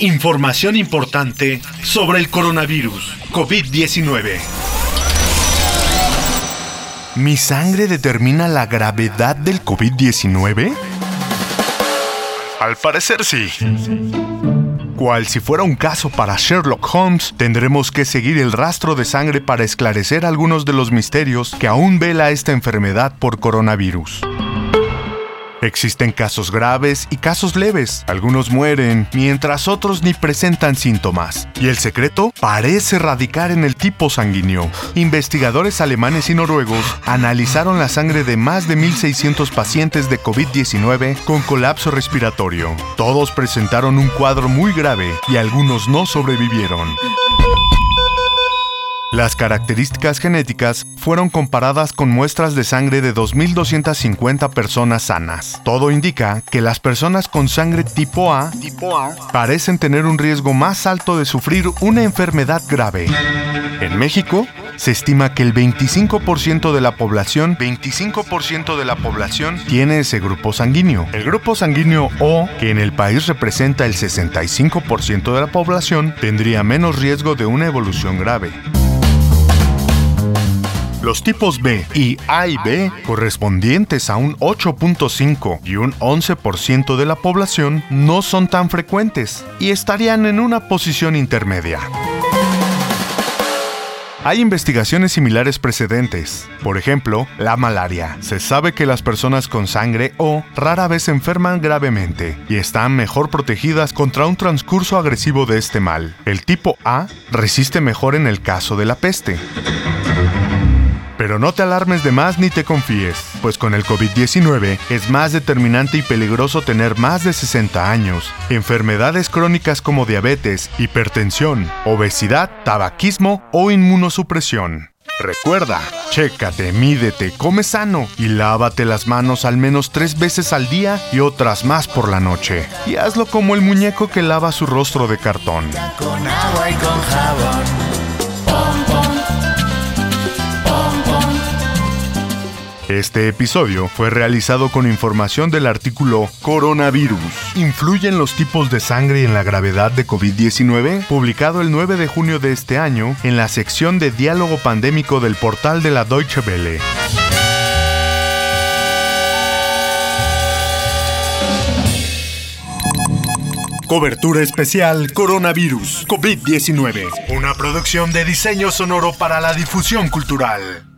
Información importante sobre el coronavirus COVID-19. ¿Mi sangre determina la gravedad del COVID-19? Al parecer sí. Cual si fuera un caso para Sherlock Holmes, tendremos que seguir el rastro de sangre para esclarecer algunos de los misterios que aún vela esta enfermedad por coronavirus. Existen casos graves y casos leves. Algunos mueren, mientras otros ni presentan síntomas. Y el secreto parece radicar en el tipo sanguíneo. Investigadores alemanes y noruegos analizaron la sangre de más de 1.600 pacientes de COVID-19 con colapso respiratorio. Todos presentaron un cuadro muy grave y algunos no sobrevivieron. Las características genéticas fueron comparadas con muestras de sangre de 2.250 personas sanas. Todo indica que las personas con sangre tipo A, parecen tener un riesgo más alto de sufrir una enfermedad grave. En México, se estima que el 25% de la población, 25% de la población tiene ese grupo sanguíneo. El grupo sanguíneo O, que en el país representa el 65% de la población, tendría menos riesgo de una evolución grave. Los tipos B y A y B, correspondientes a un 8.5 y un 11% de la población, no son tan frecuentes y estarían en una posición intermedia. Hay investigaciones similares precedentes. Por ejemplo, la malaria. Se sabe que las personas con sangre O rara vez se enferman gravemente y están mejor protegidas contra un transcurso agresivo de este mal. El tipo A resiste mejor en el caso de la peste. Pero no te alarmes de más ni te confíes, pues con el COVID-19 es más determinante y peligroso tener más de 60 años, enfermedades crónicas como diabetes, hipertensión, obesidad, tabaquismo o inmunosupresión. Recuerda, chécate, mídete, come sano y lávate las manos al menos tres veces al día y otras más por la noche. Y hazlo como el muñeco que lava su rostro de cartón. Con agua y con jabón. Este episodio fue realizado con información del artículo Coronavirus. ¿Influyen los tipos de sangre en la gravedad de COVID-19? Publicado el 9 de junio de este año en la sección de diálogo pandémico del portal de la Deutsche Welle. Cobertura especial Coronavirus COVID-19. Una producción de diseño sonoro para la difusión cultural.